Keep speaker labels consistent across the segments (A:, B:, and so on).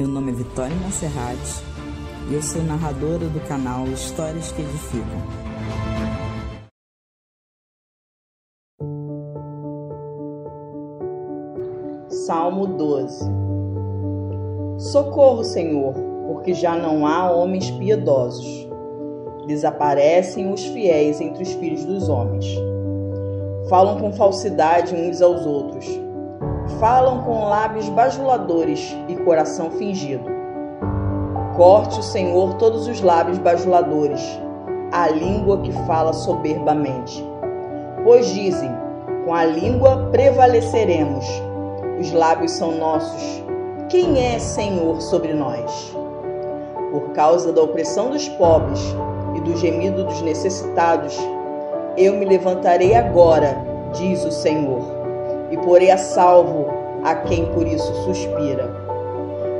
A: Meu nome é Vitória Monserrat e eu sou narradora do canal Histórias que Edificam.
B: Salmo 12 Socorro, Senhor, porque já não há homens piedosos. Desaparecem os fiéis entre os filhos dos homens. Falam com falsidade uns aos outros falam com lábios bajuladores e coração fingido. Corte o Senhor todos os lábios bajuladores, a língua que fala soberbamente. Pois dizem: com a língua prevaleceremos. Os lábios são nossos. Quem é Senhor sobre nós? Por causa da opressão dos pobres e do gemido dos necessitados, eu me levantarei agora, diz o Senhor e porei a salvo a quem por isso suspira.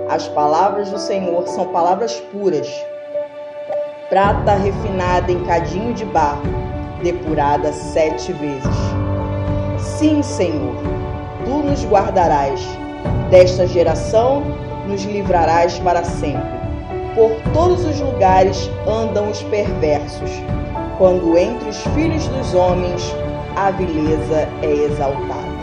B: As palavras do Senhor são palavras puras, prata refinada em cadinho de barro, depurada sete vezes. Sim, Senhor, tu nos guardarás, desta geração nos livrarás para sempre. Por todos os lugares andam os perversos, quando entre os filhos dos homens a vileza é exaltada.